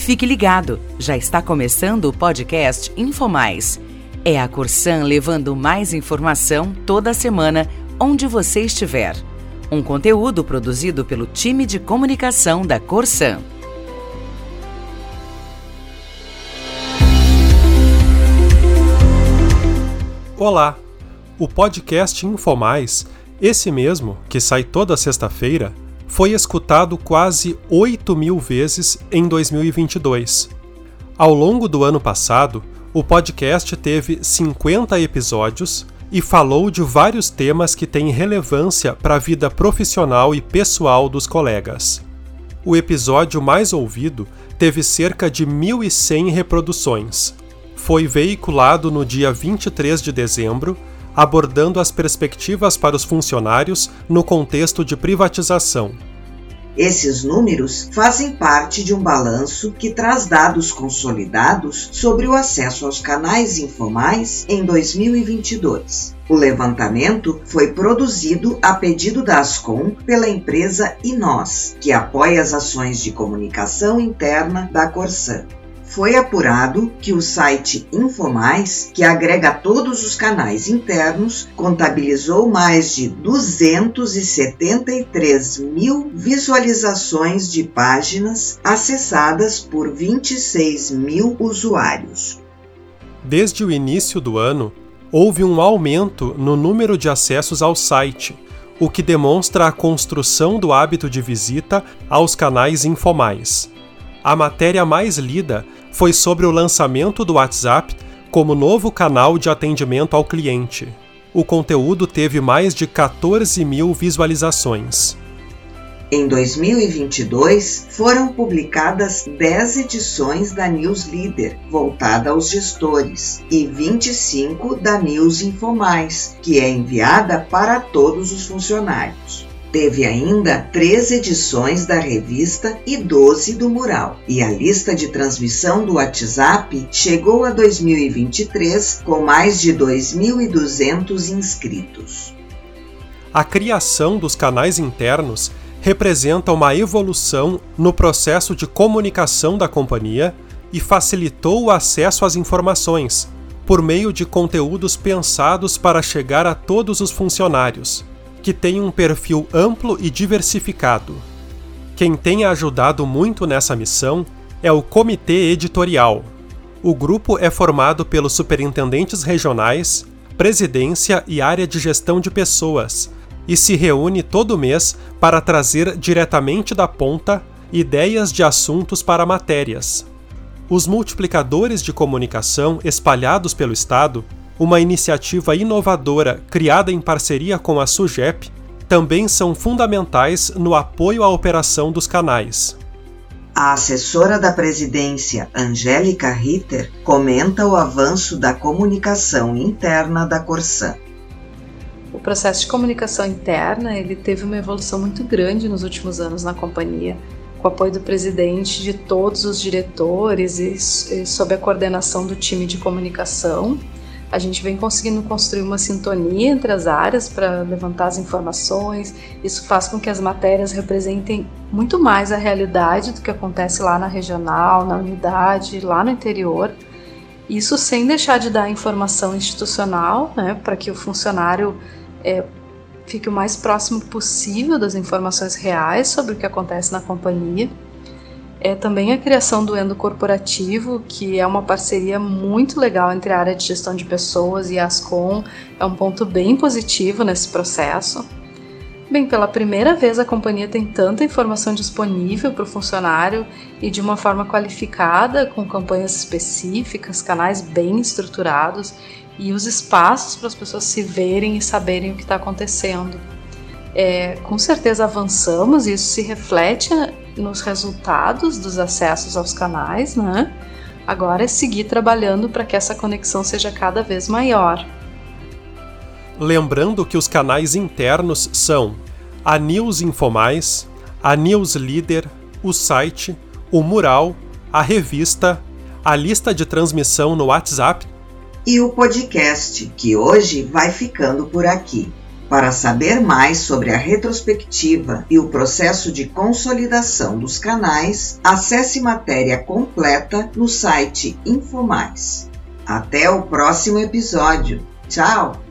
Fique ligado, já está começando o podcast InfoMais. É a Corsan levando mais informação toda semana, onde você estiver. Um conteúdo produzido pelo time de comunicação da Corsan. Olá! O podcast InfoMais, esse mesmo, que sai toda sexta-feira, foi escutado quase 8 mil vezes em 2022. Ao longo do ano passado, o podcast teve 50 episódios e falou de vários temas que têm relevância para a vida profissional e pessoal dos colegas. O episódio mais ouvido teve cerca de 1.100 reproduções. Foi veiculado no dia 23 de dezembro abordando as perspectivas para os funcionários no contexto de privatização. Esses números fazem parte de um balanço que traz dados consolidados sobre o acesso aos canais informais em 2022. O levantamento foi produzido a pedido da Ascom pela empresa Inós, que apoia as ações de comunicação interna da Corsan foi apurado que o site Infomais, que agrega todos os canais internos, contabilizou mais de 273 mil visualizações de páginas acessadas por 26 mil usuários. Desde o início do ano, houve um aumento no número de acessos ao site, o que demonstra a construção do hábito de visita aos canais Infomais. A matéria mais lida foi sobre o lançamento do WhatsApp como novo canal de atendimento ao cliente. O conteúdo teve mais de 14 mil visualizações. Em 2022, foram publicadas 10 edições da News Leader, voltada aos gestores, e 25 da News Infomais, que é enviada para todos os funcionários. Teve ainda três edições da revista e 12 do mural. E a lista de transmissão do WhatsApp chegou a 2023 com mais de 2.200 inscritos. A criação dos canais internos representa uma evolução no processo de comunicação da companhia e facilitou o acesso às informações, por meio de conteúdos pensados para chegar a todos os funcionários, que tem um perfil amplo e diversificado. Quem tem ajudado muito nessa missão é o Comitê Editorial. O grupo é formado pelos superintendentes regionais, presidência e área de gestão de pessoas e se reúne todo mês para trazer diretamente da ponta ideias de assuntos para matérias. Os multiplicadores de comunicação espalhados pelo Estado uma iniciativa inovadora criada em parceria com a SUGEP, também são fundamentais no apoio à operação dos canais. A assessora da presidência, Angélica Ritter, comenta o avanço da comunicação interna da Corsan. O processo de comunicação interna ele teve uma evolução muito grande nos últimos anos na companhia, com o apoio do presidente, de todos os diretores e, e sob a coordenação do time de comunicação a gente vem conseguindo construir uma sintonia entre as áreas para levantar as informações. Isso faz com que as matérias representem muito mais a realidade do que acontece lá na regional, na unidade, lá no interior. Isso sem deixar de dar informação institucional, né, para que o funcionário é, fique o mais próximo possível das informações reais sobre o que acontece na companhia é também a criação do Endo Corporativo, que é uma parceria muito legal entre a área de gestão de pessoas e a Ascom, é um ponto bem positivo nesse processo. Bem, pela primeira vez a companhia tem tanta informação disponível para o funcionário e de uma forma qualificada, com campanhas específicas, canais bem estruturados e os espaços para as pessoas se verem e saberem o que está acontecendo. É, com certeza avançamos e isso se reflete nos resultados dos acessos aos canais, né? Agora é seguir trabalhando para que essa conexão seja cada vez maior. Lembrando que os canais internos são a News Infomais, a News Leader, o site, o mural, a revista, a lista de transmissão no WhatsApp e o podcast, que hoje vai ficando por aqui. Para saber mais sobre a retrospectiva e o processo de consolidação dos canais, acesse matéria completa no site Infomais. Até o próximo episódio. Tchau!